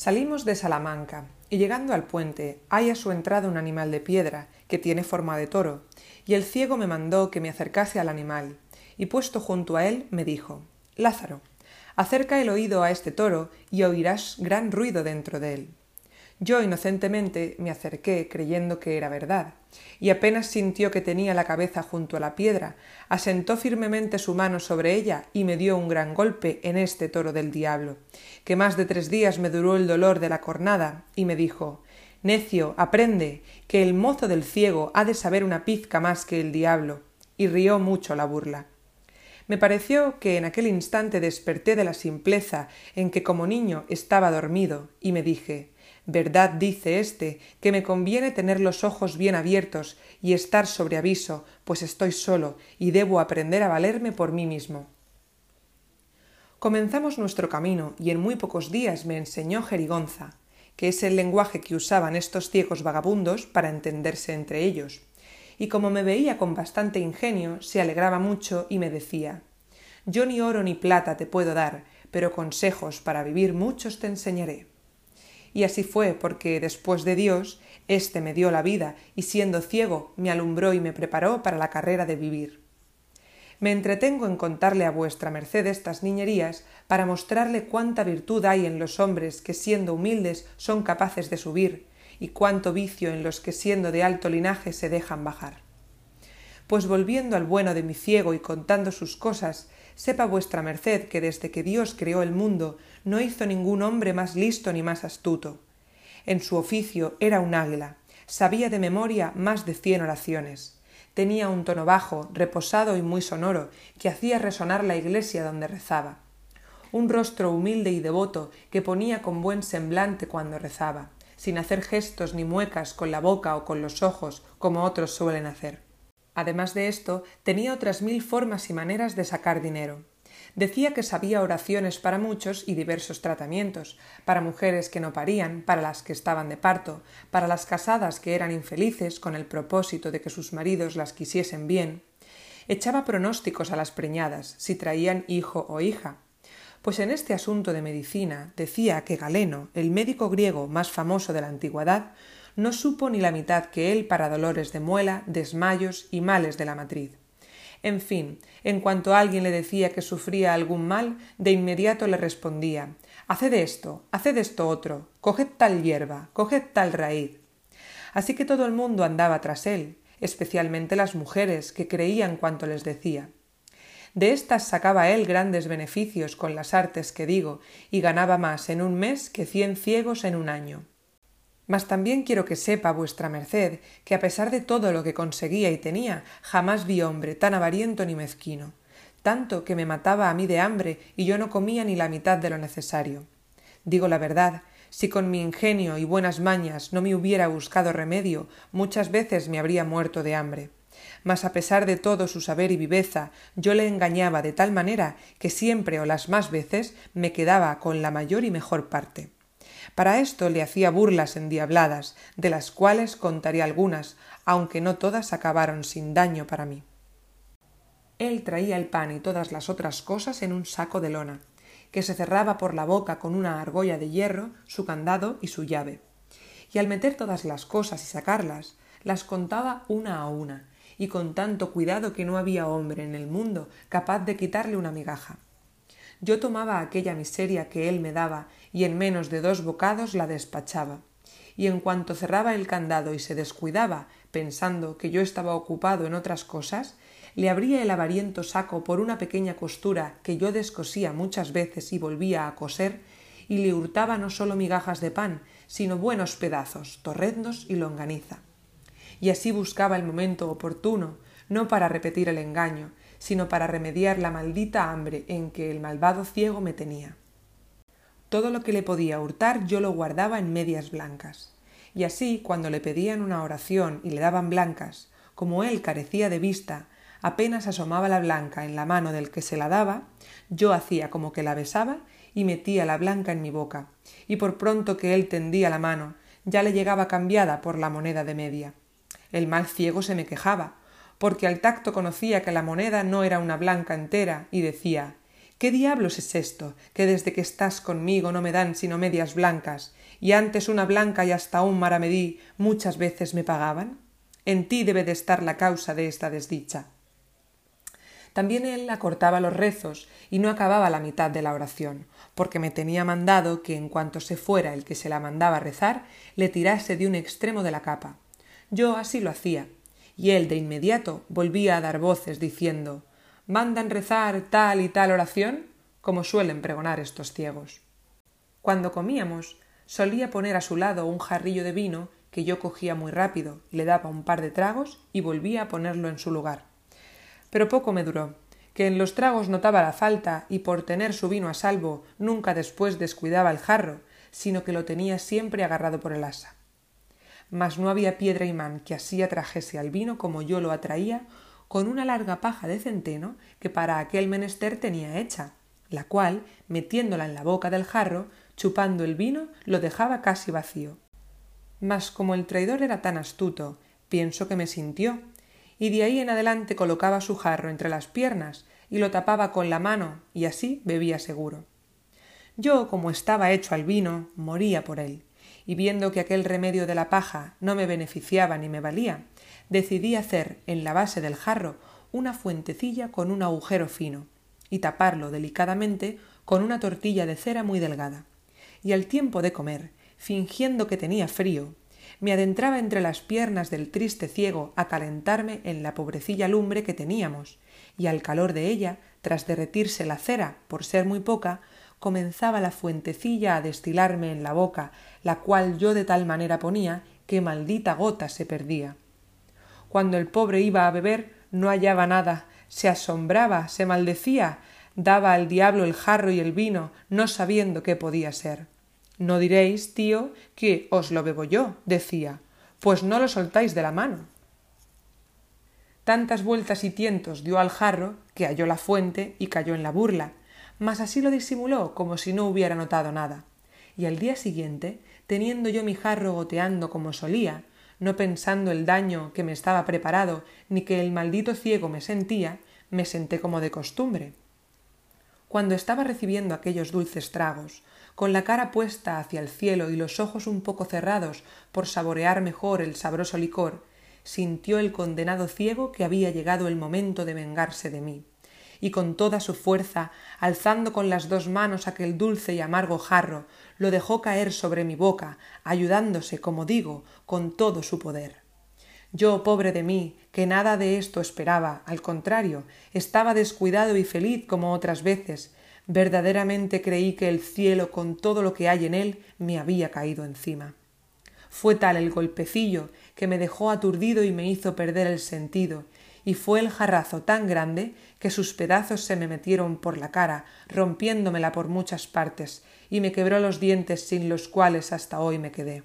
Salimos de Salamanca y llegando al puente hay a su entrada un animal de piedra que tiene forma de toro, y el ciego me mandó que me acercase al animal, y puesto junto a él me dijo Lázaro, acerca el oído a este toro y oirás gran ruido dentro de él. Yo inocentemente me acerqué creyendo que era verdad, y apenas sintió que tenía la cabeza junto a la piedra, asentó firmemente su mano sobre ella y me dio un gran golpe en este toro del diablo, que más de tres días me duró el dolor de la cornada, y me dijo Necio, aprende, que el mozo del ciego ha de saber una pizca más que el diablo, y rió mucho la burla. Me pareció que en aquel instante desperté de la simpleza en que como niño estaba dormido, y me dije Verdad dice éste, que me conviene tener los ojos bien abiertos y estar sobre aviso, pues estoy solo y debo aprender a valerme por mí mismo. Comenzamos nuestro camino y en muy pocos días me enseñó jerigonza, que es el lenguaje que usaban estos ciegos vagabundos para entenderse entre ellos. Y como me veía con bastante ingenio, se alegraba mucho y me decía Yo ni oro ni plata te puedo dar, pero consejos para vivir muchos te enseñaré. Y así fue, porque después de Dios, éste me dio la vida, y siendo ciego, me alumbró y me preparó para la carrera de vivir. Me entretengo en contarle a vuestra merced estas niñerías para mostrarle cuánta virtud hay en los hombres que siendo humildes son capaces de subir, y cuánto vicio en los que siendo de alto linaje se dejan bajar. Pues volviendo al bueno de mi ciego y contando sus cosas, sepa vuestra merced que desde que Dios creó el mundo no hizo ningún hombre más listo ni más astuto. En su oficio era un águila, sabía de memoria más de cien oraciones. Tenía un tono bajo, reposado y muy sonoro, que hacía resonar la iglesia donde rezaba. Un rostro humilde y devoto que ponía con buen semblante cuando rezaba, sin hacer gestos ni muecas con la boca o con los ojos, como otros suelen hacer. Además de esto, tenía otras mil formas y maneras de sacar dinero. Decía que sabía oraciones para muchos y diversos tratamientos, para mujeres que no parían, para las que estaban de parto, para las casadas que eran infelices con el propósito de que sus maridos las quisiesen bien. Echaba pronósticos a las preñadas, si traían hijo o hija. Pues en este asunto de medicina decía que Galeno, el médico griego más famoso de la antigüedad, no supo ni la mitad que él para dolores de muela, desmayos y males de la matriz. En fin, en cuanto alguien le decía que sufría algún mal, de inmediato le respondía Haced esto, haced esto otro, coged tal hierba, coged tal raíz. Así que todo el mundo andaba tras él, especialmente las mujeres, que creían cuanto les decía. De éstas sacaba él grandes beneficios con las artes que digo, y ganaba más en un mes que cien ciegos en un año. Mas también quiero que sepa vuestra merced que a pesar de todo lo que conseguía y tenía, jamás vi hombre tan avariento ni mezquino, tanto que me mataba a mí de hambre y yo no comía ni la mitad de lo necesario. Digo la verdad, si con mi ingenio y buenas mañas no me hubiera buscado remedio, muchas veces me habría muerto de hambre. Mas a pesar de todo su saber y viveza, yo le engañaba de tal manera que siempre o las más veces me quedaba con la mayor y mejor parte. Para esto le hacía burlas endiabladas, de las cuales contaré algunas, aunque no todas acabaron sin daño para mí. Él traía el pan y todas las otras cosas en un saco de lona, que se cerraba por la boca con una argolla de hierro, su candado y su llave. Y al meter todas las cosas y sacarlas, las contaba una a una, y con tanto cuidado que no había hombre en el mundo capaz de quitarle una migaja. Yo tomaba aquella miseria que él me daba y en menos de dos bocados la despachaba. Y en cuanto cerraba el candado y se descuidaba, pensando que yo estaba ocupado en otras cosas, le abría el avariento saco por una pequeña costura que yo descosía muchas veces y volvía a coser, y le hurtaba no sólo migajas de pan, sino buenos pedazos, torreznos y longaniza. Y así buscaba el momento oportuno, no para repetir el engaño, sino para remediar la maldita hambre en que el malvado ciego me tenía. Todo lo que le podía hurtar yo lo guardaba en medias blancas. Y así, cuando le pedían una oración y le daban blancas, como él carecía de vista, apenas asomaba la blanca en la mano del que se la daba, yo hacía como que la besaba y metía la blanca en mi boca, y por pronto que él tendía la mano, ya le llegaba cambiada por la moneda de media. El mal ciego se me quejaba, porque al tacto conocía que la moneda no era una blanca entera, y decía ¿Qué diablos es esto, que desde que estás conmigo no me dan sino medias blancas, y antes una blanca y hasta un maramedí muchas veces me pagaban? En ti debe de estar la causa de esta desdicha. También él acortaba los rezos y no acababa la mitad de la oración, porque me tenía mandado que en cuanto se fuera el que se la mandaba rezar, le tirase de un extremo de la capa. Yo así lo hacía, y él de inmediato volvía a dar voces diciendo mandan rezar tal y tal oración, como suelen pregonar estos ciegos. Cuando comíamos, solía poner a su lado un jarrillo de vino que yo cogía muy rápido, le daba un par de tragos y volvía a ponerlo en su lugar. Pero poco me duró, que en los tragos notaba la falta y por tener su vino a salvo nunca después descuidaba el jarro, sino que lo tenía siempre agarrado por el asa. Mas no había piedra imán que así atrajese al vino como yo lo atraía con una larga paja de centeno que para aquel menester tenía hecha, la cual, metiéndola en la boca del jarro, chupando el vino, lo dejaba casi vacío. Mas como el traidor era tan astuto, pienso que me sintió, y de ahí en adelante colocaba su jarro entre las piernas y lo tapaba con la mano y así bebía seguro. Yo, como estaba hecho al vino, moría por él, y viendo que aquel remedio de la paja no me beneficiaba ni me valía, decidí hacer en la base del jarro una fuentecilla con un agujero fino y taparlo delicadamente con una tortilla de cera muy delgada. Y al tiempo de comer, fingiendo que tenía frío, me adentraba entre las piernas del triste ciego a calentarme en la pobrecilla lumbre que teníamos, y al calor de ella, tras derretirse la cera, por ser muy poca, comenzaba la fuentecilla a destilarme en la boca, la cual yo de tal manera ponía que maldita gota se perdía. Cuando el pobre iba a beber, no hallaba nada, se asombraba, se maldecía, daba al diablo el jarro y el vino, no sabiendo qué podía ser. No diréis, tío, que os lo bebo yo, decía, pues no lo soltáis de la mano. Tantas vueltas y tientos dio al jarro que halló la fuente y cayó en la burla, mas así lo disimuló como si no hubiera notado nada. Y al día siguiente, teniendo yo mi jarro goteando como solía, no pensando el daño que me estaba preparado, ni que el maldito ciego me sentía, me senté como de costumbre. Cuando estaba recibiendo aquellos dulces tragos, con la cara puesta hacia el cielo y los ojos un poco cerrados por saborear mejor el sabroso licor, sintió el condenado ciego que había llegado el momento de vengarse de mí y con toda su fuerza, alzando con las dos manos aquel dulce y amargo jarro, lo dejó caer sobre mi boca, ayudándose, como digo, con todo su poder. Yo, pobre de mí, que nada de esto esperaba, al contrario, estaba descuidado y feliz como otras veces, verdaderamente creí que el cielo con todo lo que hay en él me había caído encima. Fue tal el golpecillo que me dejó aturdido y me hizo perder el sentido, y fue el jarrazo tan grande que sus pedazos se me metieron por la cara, rompiéndomela por muchas partes, y me quebró los dientes sin los cuales hasta hoy me quedé.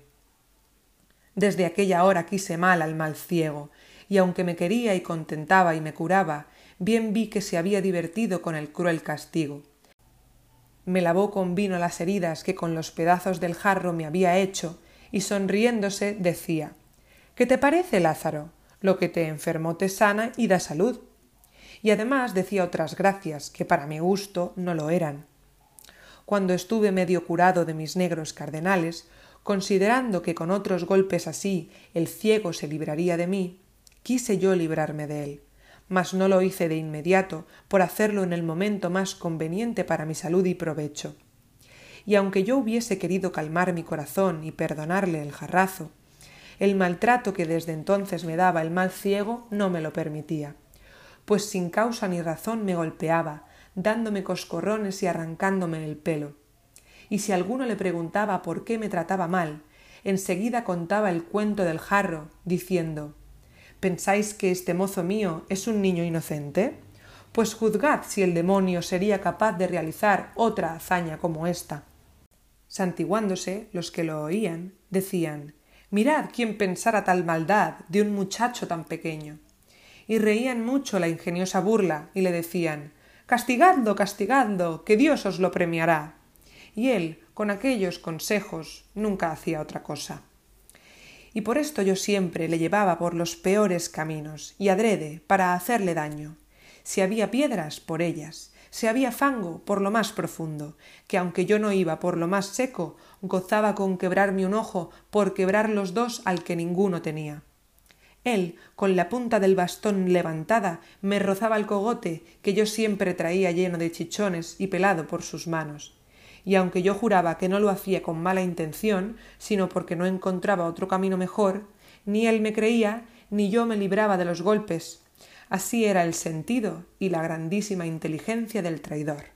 Desde aquella hora quise mal al mal ciego, y aunque me quería y contentaba y me curaba, bien vi que se había divertido con el cruel castigo me lavó con vino las heridas que con los pedazos del jarro me había hecho, y sonriéndose decía ¿Qué te parece, Lázaro? Lo que te enfermó te sana y da salud. Y además decía otras gracias que para mi gusto no lo eran. Cuando estuve medio curado de mis negros cardenales, considerando que con otros golpes así el ciego se libraría de mí, quise yo librarme de él mas no lo hice de inmediato por hacerlo en el momento más conveniente para mi salud y provecho. Y aunque yo hubiese querido calmar mi corazón y perdonarle el jarrazo, el maltrato que desde entonces me daba el mal ciego no me lo permitía, pues sin causa ni razón me golpeaba, dándome coscorrones y arrancándome el pelo. Y si alguno le preguntaba por qué me trataba mal, enseguida contaba el cuento del jarro, diciendo ¿Pensáis que este mozo mío es un niño inocente? Pues juzgad si el demonio sería capaz de realizar otra hazaña como esta. Santiguándose, los que lo oían decían Mirad quién pensara tal maldad de un muchacho tan pequeño. Y reían mucho la ingeniosa burla y le decían Castigadlo, castigadlo, que Dios os lo premiará. Y él, con aquellos consejos, nunca hacía otra cosa y por esto yo siempre le llevaba por los peores caminos y adrede para hacerle daño. Si había piedras, por ellas, si había fango por lo más profundo, que aunque yo no iba por lo más seco, gozaba con quebrarme un ojo por quebrar los dos al que ninguno tenía. Él, con la punta del bastón levantada, me rozaba el cogote que yo siempre traía lleno de chichones y pelado por sus manos. Y aunque yo juraba que no lo hacía con mala intención, sino porque no encontraba otro camino mejor, ni él me creía, ni yo me libraba de los golpes. Así era el sentido y la grandísima inteligencia del traidor.